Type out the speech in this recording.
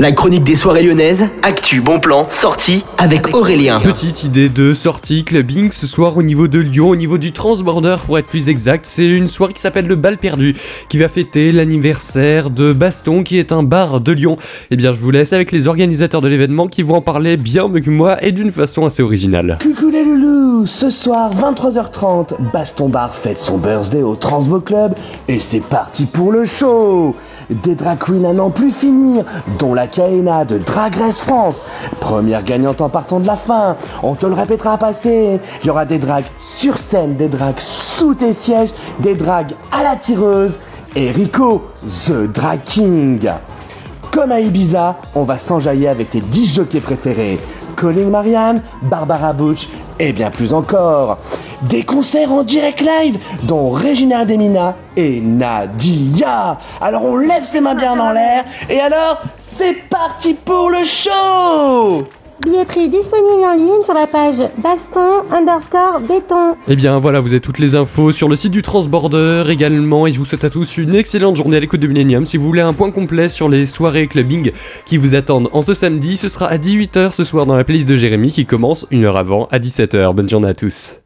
La chronique des soirées lyonnaises, actu, bon plan, sortie avec Aurélien. Petite idée de sortie clubbing ce soir au niveau de Lyon, au niveau du Transborder pour être plus exact. C'est une soirée qui s'appelle le Bal Perdu, qui va fêter l'anniversaire de Baston, qui est un bar de Lyon. Eh bien, je vous laisse avec les organisateurs de l'événement qui vont en parler bien mieux que moi et d'une façon assez originale. Coucou les loulous Ce soir, 23h30, Baston Bar fête son birthday au Transvo Club et c'est parti pour le show Des drag queens à n'en plus finir, dont la Kaena de Drag Race France. Première gagnante en partant de la fin. On te le répétera à passer. Il y aura des drags sur scène, des drags sous tes sièges, des drags à la tireuse et Rico, The Drag King. Comme à Ibiza, on va s'enjailler avec tes 10 jockeys préférés. Colin Marianne, Barbara Butch et bien plus encore. Des concerts en direct live dont Regina Demina et Nadia. Alors on lève ses mains bien en l'air et alors c'est parti pour le show Billetterie disponible en ligne sur la page baston underscore béton. Eh bien voilà, vous avez toutes les infos sur le site du Transborder également et je vous souhaite à tous une excellente journée à l'écoute de Millennium. Si vous voulez un point complet sur les soirées clubbing qui vous attendent en ce samedi, ce sera à 18h ce soir dans la playlist de Jérémy qui commence une heure avant à 17h. Bonne journée à tous.